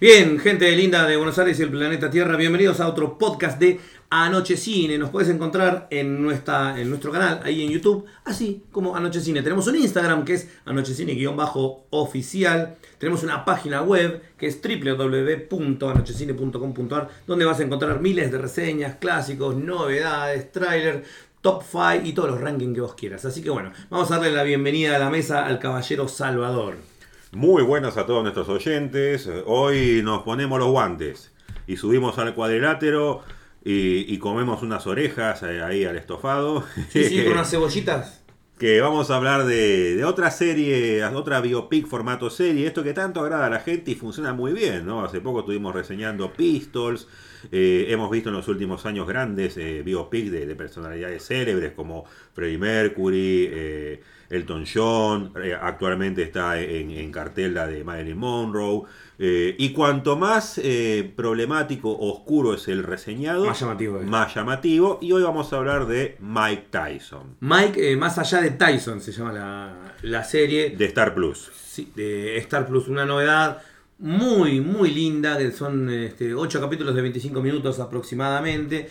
Bien, gente linda de Buenos Aires y el planeta Tierra, bienvenidos a otro podcast de Anoche Cine. Nos puedes encontrar en, nuestra, en nuestro canal, ahí en YouTube, así como Anoche Cine. Tenemos un Instagram que es anochecine-oficial. Tenemos una página web que es www.anochecine.com.ar, donde vas a encontrar miles de reseñas, clásicos, novedades, trailers, top 5 y todos los rankings que vos quieras. Así que bueno, vamos a darle la bienvenida a la mesa al caballero Salvador. Muy buenas a todos nuestros oyentes. Hoy nos ponemos los guantes y subimos al cuadrilátero y, y comemos unas orejas eh, ahí al estofado. Sí, sí, con unas cebollitas. Que vamos a hablar de, otra serie, otra biopic formato serie, esto que tanto agrada a la gente y funciona muy bien, ¿no? Hace poco estuvimos reseñando Pistols, eh, hemos visto en los últimos años grandes eh, biopics de, de personalidades célebres como Freddie Mercury, eh, Elton John, eh, actualmente está en, en cartel la de Marilyn Monroe, eh, y cuanto más eh, problemático o oscuro es el reseñado, Más llamativo es. más llamativo, y hoy vamos a hablar de Mike Tyson, Mike, eh, más allá de Tyson se llama la, la serie. de Star Plus. Sí, de Star Plus, una novedad muy, muy linda, que son este, 8 capítulos de 25 minutos aproximadamente,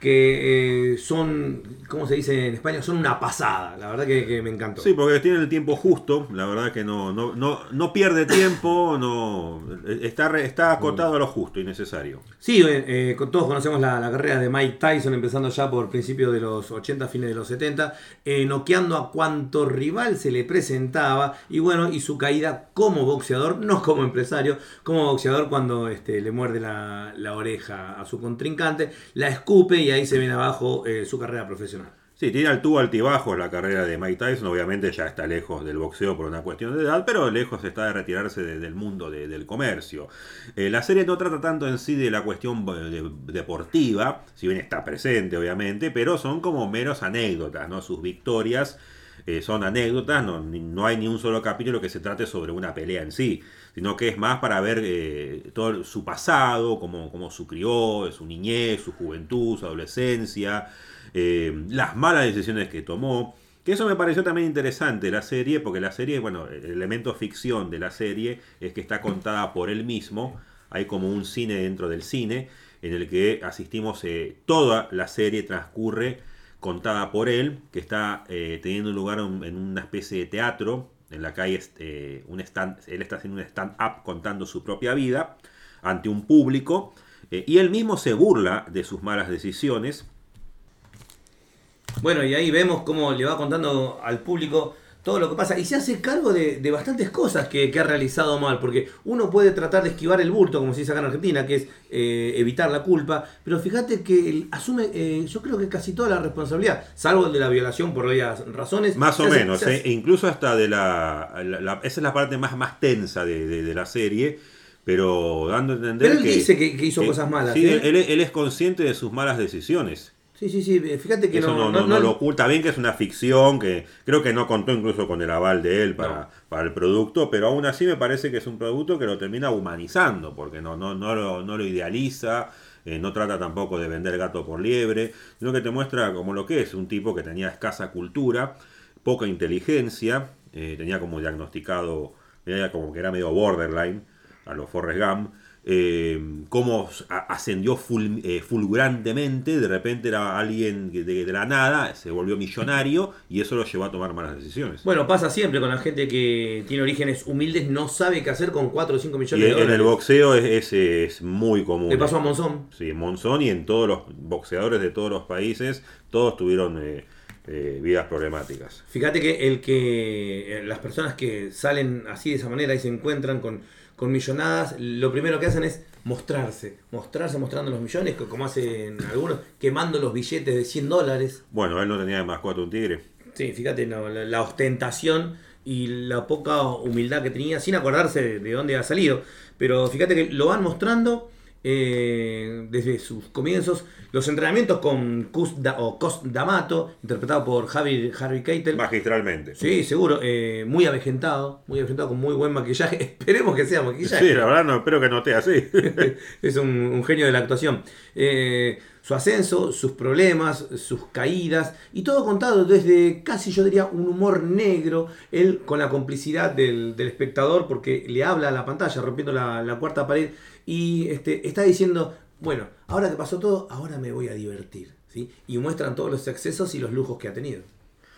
que eh, son, ¿cómo se dice en España? Son una pasada, la verdad que, que me encantó. Sí, porque tiene el tiempo justo, la verdad que no, no, no, no pierde tiempo, no está, está acotado a lo justo y necesario. Sí, eh, eh, todos conocemos la, la carrera de Mike Tyson, empezando ya por principios de los 80, fines de los 70, eh, noqueando a cuanto rival se le presentaba, y bueno, y su caída como boxeador, no como empresario, como boxeador cuando este, le muerde la, la oreja a su contrincante, la escupe y ahí se viene abajo eh, su carrera profesional. Sí, tiene altuvo altibajos la carrera de Mike Tyson, obviamente ya está lejos del boxeo por una cuestión de edad, pero lejos está de retirarse de- del mundo de- del comercio. Eh, la serie no trata tanto en sí de la cuestión eh, de- deportiva, si bien está presente obviamente, pero son como meros anécdotas, ¿no? Sus victorias eh, son anécdotas, no, no hay ni un solo capítulo que se trate sobre una pelea en sí, sino que es más para ver eh, todo su pasado, cómo, cómo su crió, su niñez, su juventud, su adolescencia, eh, las malas decisiones que tomó. Que eso me pareció también interesante la serie, porque la serie, bueno, el elemento ficción de la serie es que está contada por él mismo. Hay como un cine dentro del cine, en el que asistimos, toda la serie transcurre contada por él, que está eh, teniendo lugar en una especie de teatro, en la hay este, un stand, él está haciendo un stand-up contando su propia vida ante un público, eh, y él mismo se burla de sus malas decisiones, Bueno, y ahí vemos cómo le va contando al público todo lo que pasa y se hace cargo de, de bastantes cosas que, que ha realizado mal, porque uno puede tratar de esquivar el bulto, como se dice acá en Argentina, que es eh, evitar la culpa, pero fíjate que él asume, eh, yo creo que casi toda la responsabilidad, salvo el de la violación por varias razones. Más o hace- menos, ¿eh? incluso hasta de la, la- la- Esa es la parte más, más tensa de, de- de la serie, pero dando a entender Pero él que... dice que- que hizo que- cosas malas, Sí, ¿eh? él, él es consciente de sus malas decisiones. Sí, sí, sí, fíjate que Eso no, no, no- no- lo oculta. Bien que es una ficción, que creo que no contó incluso con el aval de él para, para el producto, pero aún así me parece que es un producto que lo termina humanizando, porque no, no, no, lo, no lo idealiza, eh, no trata tampoco de vender gato por liebre, sino que te muestra como lo que es, un tipo que tenía escasa cultura, poca inteligencia, eh, tenía como diagnosticado, tenía como que era medio borderline, a los Forrest Gump, eh, cómo ascendió ful- eh, fulgurantemente, de repente era alguien de, de la nada, se volvió millonario y eso lo llevó a tomar malas decisiones. Bueno, pasa siempre con la gente que tiene orígenes humildes, no sabe qué hacer con 4 o 5 millones y de en, dólares. el boxeo es, es- es muy común. Le pasó a Monzón. Sí, en Monzón y en todos los boxeadores de todos los países, todos tuvieron eh, eh, vidas problemáticas. Fíjate que el que las personas que salen así de esa manera y se encuentran con, con millonadas, lo primero que hacen es mostrarse, mostrarse mostrando los millones, co- como hacen algunos, quemando los billetes de 100 dólares. Bueno, él no tenía de mascota un tigre. Sí, fíjate no, la, la ostentación y la poca humildad que tenía, sin acordarse de, de dónde ha salido. Pero fíjate que lo van mostrando eh, desde sus comienzos. Los entrenamientos con Cus Da- o Cos D'Amato, interpretado por Javi, Harvey Keitel. Magistralmente. Sí, seguro. eh, muy avejentado, muy avejentado, con muy buen maquillaje. Esperemos que sea maquillaje. Sí, la verdad no espero que no esté así. es un, un genio de la actuación. Eh, su ascenso, sus problemas, sus caídas y todo contado desde casi yo diría un humor negro, él con la complicidad del, espectador porque le habla a la pantalla rompiendo la, cuarta pared y este, está diciendo, bueno, ahora que pasó todo, ahora me voy a divertir. ¿sí? Y muestran todos los excesos y los lujos que ha tenido.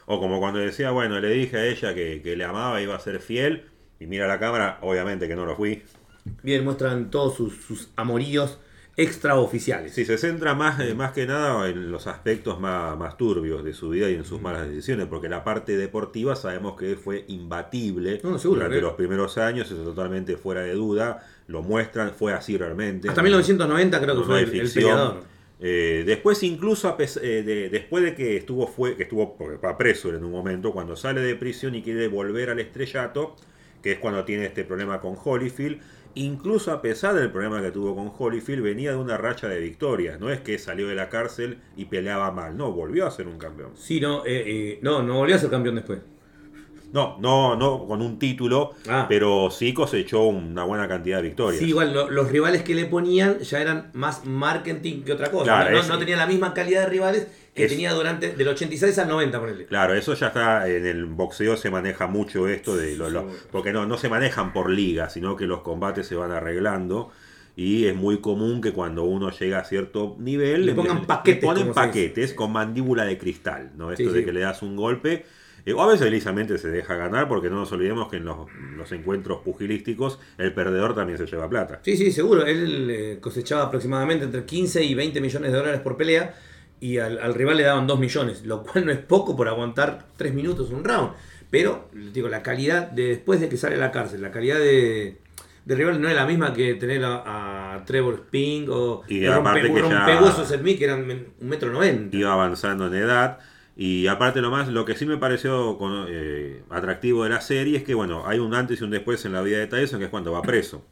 O como cuando decía, bueno, le dije a ella que, le amaba, iba a ser fiel, y mira la cámara, obviamente que no lo fui. Bien, muestran todos sus, sus amoríos extraoficiales. Sí, se centra más, eh, más que nada en los aspectos más, más, turbios de su vida y en sus malas decisiones, porque la parte deportiva sabemos que fue imbatible durante los primeros años, eso totalmente fuera de duda, lo muestran, fue así realmente. Hasta 1990 creo que fue el, el, peleador. Eh, después incluso eh, de, después de que estuvo fue que estuvo preso en un momento cuando sale de prisión y quiere volver al estrellato que es cuando tiene este problema con Holyfield incluso a pesar del problema que tuvo con Holyfield venía de una racha de victorias no es que salió de la cárcel y peleaba mal no volvió a ser un campeón sí no eh, no no volvió a ser campeón después no, no, no con un título, ah. pero sí cosechó una buena cantidad de victorias. Sí, igual los rivales que le ponían ya eran más marketing que otra cosa. no, no, tenía la misma calidad de rivales que tenía durante del 86 al 90, ponele. Claro, eso ya está en el boxeo se maneja mucho esto de lo, porque no no se manejan por liga, sino que los combates se van arreglando y es muy común que cuando uno llega a cierto nivel le pongan paquetes, ponen paquetes con mandíbula de cristal, ¿no? Esto de que le das un golpe eh, o a veces lisamente se deja ganar porque no nos olvidemos que en los, encuentros pugilísticos el perdedor también se lleva plata. Sí, sí, seguro. Él eh, cosechaba aproximadamente entre 15 y 20 millones de dólares por pelea y al, rival le daban 2 millones, lo cual no es poco por aguantar 3 minutos un round. Pero, digo, la calidad de después de que sale a la cárcel, la calidad de, rival no es la misma que tener a, Trevor Spink o y rompe, que rompehuesos en mí que eran un metro noventa. Iba avanzando en edad y aparte más lo que sí me pareció eh, atractivo de la serie es que bueno, hay un antes y un después en la vida de Tyson, que es cuando va preso,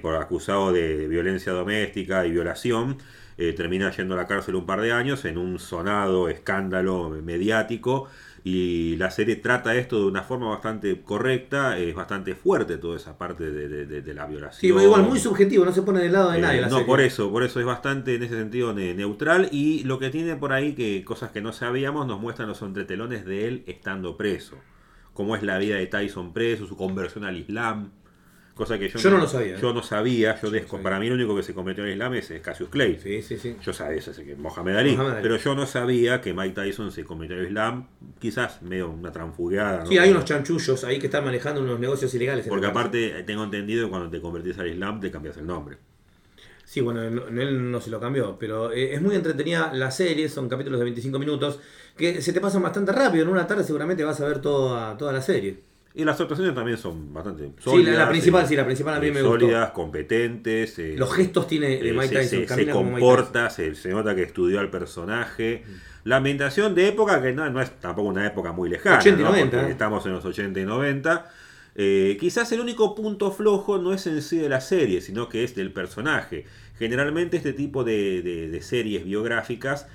por acusado de violencia doméstica y violación, eh, termina yendo a la cárcel un par de años en un sonado escándalo mediático y la serie trata esto de una forma bastante correcta, es bastante fuerte toda esa parte de, la violación. Sí, igual muy subjetivo, no se pone del lado de nadie. Eh, no, por eso, por eso es bastante en ese sentido neutral y lo que tiene por ahí que cosas que no sabíamos nos muestran los entretelones de él estando preso. Cómo es la vida de Tyson preso, su conversión al Islam. Cosa que yo, no, lo sabía. Yo no sabía. Yo Para mí, lo único que se cometió en el Islam es Cassius Clay. Sí, sí, sí. Yo sabía eso, que Mohamed Ali, Pero yo no sabía que Mike Tyson se cometió en el Islam. Quizás medio una transfugiada. Sí, hay unos chanchullos ahí que están manejando unos negocios ilegales. Porque aparte, tengo entendido que cuando te convertís al Islam, te cambias el nombre. Sí, bueno, en él no se lo cambió, pero eh, es muy entretenida la serie, son capítulos de 25 minutos, que se te pasan bastante rápido, en una tarde seguramente vas a ver toda, toda la serie. Y las actuaciones también son bastante sólidas. Sí, la, principal, eh, sí, la principal a mí me gustó. Sólidas, competentes. Eh, Los gestos tiene de Mike Tyson. Se, comporta, se, nota que estudió al personaje. La ambientación de época, que no, es tampoco una época muy lejana. 80 y 90. Estamos en los 80 y 90. Eh, quizás el único punto flojo no es en sí de la serie, sino que es del personaje. Generalmente este tipo de, series biográficas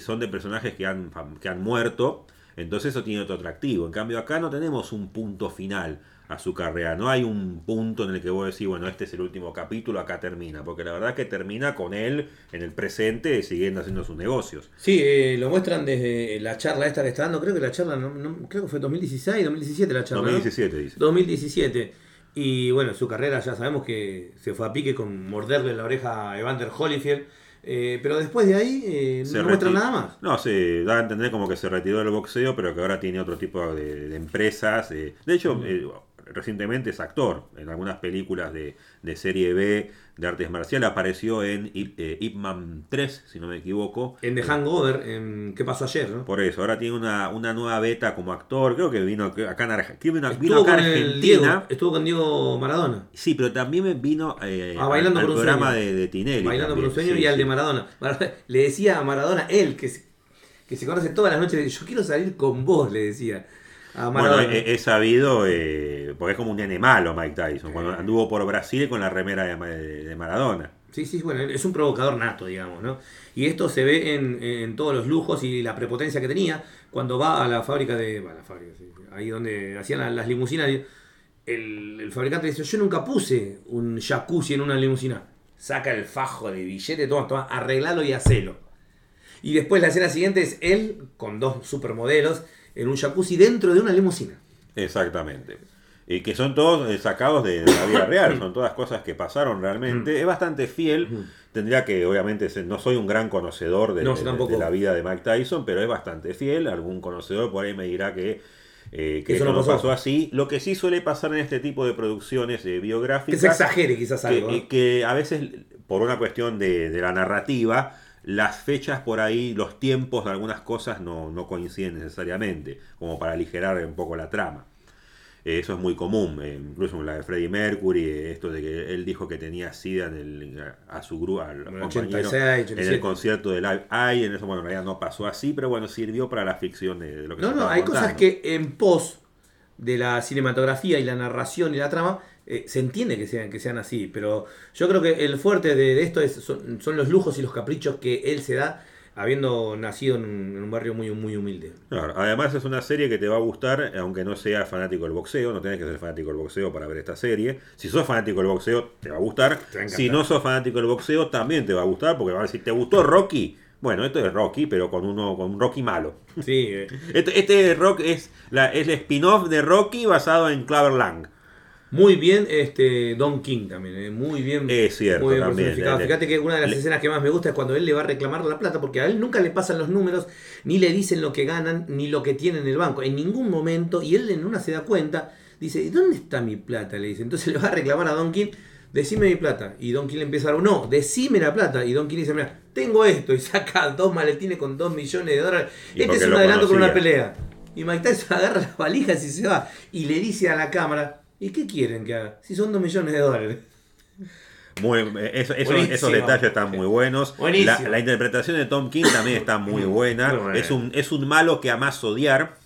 son de personajes que han, que han muerto entonces eso tiene otro atractivo. En cambio acá no tenemos un punto final a su carrera. No hay un punto en el que vos decís, bueno, este es el último capítulo, acá termina. Porque la verdad es que termina con él en el presente siguiendo haciendo sus negocios. Sí, eh, lo muestran desde la charla esta que está dando. Creo que la charla, no, creo que fue 2016, 2017 la charla. 2017 dice. 2017. Y bueno, su carrera ya sabemos que se fue a pique con morderle la oreja a Evander Holyfield eh, pero después de ahí eh, no muestra nada más. No, se da a entender como que se retiró del boxeo, pero que ahora tiene otro tipo de, empresas. Eh. De hecho, recientemente es actor en algunas películas de, de serie B de artes marciales. Apareció en Ip, eh, Man 3, si no me equivoco. En The Hangover, en ¿Qué pasó ayer? ¿no? Por eso, ahora tiene una, una nueva beta como actor. Creo que vino acá en Argentina. Vino acá Argentina. estuvo con Diego Maradona. Sí, pero también vino eh, ah, al, programa de, de, Tinelli. Bailando por un sueño y al de Maradona. Le decía a Maradona, él que que se conoce todas las noches, yo quiero salir con vos, le decía. Bueno, he, sabido, eh, porque es como un nene malo Mike Tyson, cuando anduvo por Brasil con la remera de, Maradona. Sí, sí, bueno, es un provocador nato, digamos, ¿no? Y esto se ve en, todos los lujos y la prepotencia que tenía cuando va a la fábrica de. la fábrica, ahí donde hacían las, limusinas. El, el, fabricante dice: Yo nunca puse un jacuzzi en una limusina. Saca el fajo de billete, toma, toma, arreglalo y hacelo. Y después la escena siguiente es él con dos supermodelos en un jacuzzi dentro de una limusina. Exactamente. Y que son todos eh, sacados de, la vida real, son todas cosas que pasaron realmente. Es bastante fiel. Tendría que, obviamente, no soy un gran conocedor de, la vida de Mike Tyson, pero es bastante fiel. Algún conocedor por ahí me dirá que, eh, eso, no pasó. así. Lo que sí suele pasar en este tipo de producciones eh, biográficas. Que se exagere quizás algo. Que, que a veces, por una cuestión de, la narrativa, las fechas por ahí, los tiempos de algunas cosas no, no coinciden necesariamente, como para aligerar un poco la trama. Eh, eso es muy común, eh, incluso en la de Freddie Mercury, eh, esto de que él dijo que tenía SIDA en el, a su grupo, al compañero, en el concierto de Live Aid, en eso, bueno, en realidad no pasó así, pero bueno, sirvió para la ficción de, lo que No, no, hay cosas que en pos de la cinematografía y la narración y la trama se entiende que sean, que sean así, pero yo creo que el fuerte de, esto es, son, los lujos y los caprichos que él se da habiendo nacido en un, barrio muy, muy humilde. además es una serie que te va a gustar, aunque no seas fanático del boxeo, no tienes que ser fanático del boxeo para ver esta serie. Si sos fanático del boxeo, te va a gustar. si no sos fanático del boxeo, también te va a gustar, porque va a decir, ¿te gustó Rocky? Bueno, esto es Rocky, pero con uno con un Rocky malo. Sí. Eh. Este, este rock es, la, es el spin-off de Rocky basado en Claver Lang. Muy bien este Don King también, eh, muy bien. Es cierto, también. Fíjate que una de las escenas que más me gusta es cuando él le va a reclamar la plata, porque a él nunca le pasan los números, ni le dicen lo que ganan, ni lo que tiene en el banco, en ningún momento, y él en una se da cuenta, dice, ¿dónde está mi plata? Le dice, entonces le va a reclamar a Don King, decime mi plata. Y Don King le empieza a dar, no, decime la plata. Y Don King dice, mira, tengo esto, y saca dos maletines con dos millones de dólares. este es un adelanto con una pelea. Y Mike Tyson agarra las valijas y se va, y le dice a la cámara, ¿Y qué quieren que haga? Si son dos millones de dólares. Muy, esos detalles están muy buenos. La, interpretación de Tom King también está muy buena. Es, un, es un malo que amas odiar.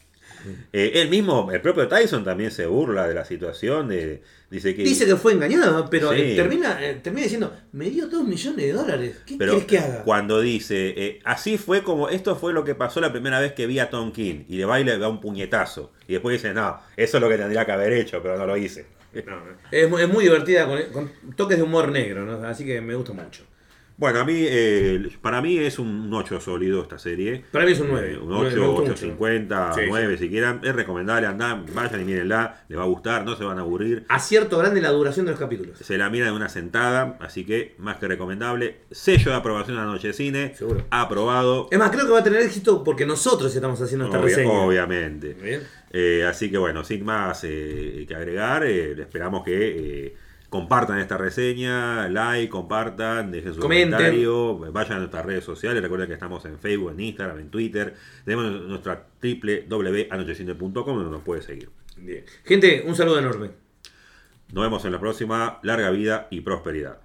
Eh, él mismo, el propio Tyson también se burla de la situación. De, dice, que, dice que fue engañado, pero eh, termina, eh, termina diciendo, me dio dos millones de dólares. ¿Qué quieres que haga? Cuando dice, así fue como, esto fue lo que pasó la primera vez que vi a Tom King. Y de baile le da un puñetazo. Y después dice, no, eso es lo que tendría que haber hecho, pero no lo hice. es, muy divertida, con, toques de humor negro, así que me gusta mucho. Bueno, a mí, eh, para mí es un 8 sólido esta serie. Para mí es un 9. Eh, un 8, 850, 9 si quieran. Es recomendable, andan, vayan y mírenla, les va a gustar, no se van a aburrir. Acierto grande la duración de los capítulos. Se la mira de una sentada, así que más que recomendable. Sello de aprobación a la noche de cine. Seguro. Aprobado. Es más, creo que va a tener éxito porque nosotros estamos haciendo esta reseña. Obviamente. Eh, así que bueno, sin más que agregar, esperamos que Compartan esta reseña, like, compartan, dejen su comentario, vayan a nuestras redes sociales, recuerden que estamos en Facebook, en Instagram, en Twitter, tenemos nuestra www.anochecine.com donde nos puede seguir. Gente, un saludo enorme. Nos vemos en la próxima, larga vida y prosperidad.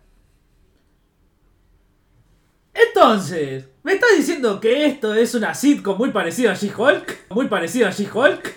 Entonces, ¿me estás diciendo que esto es una sitcom muy parecida a She-Hulk? ¿Muy parecida a She-Hulk?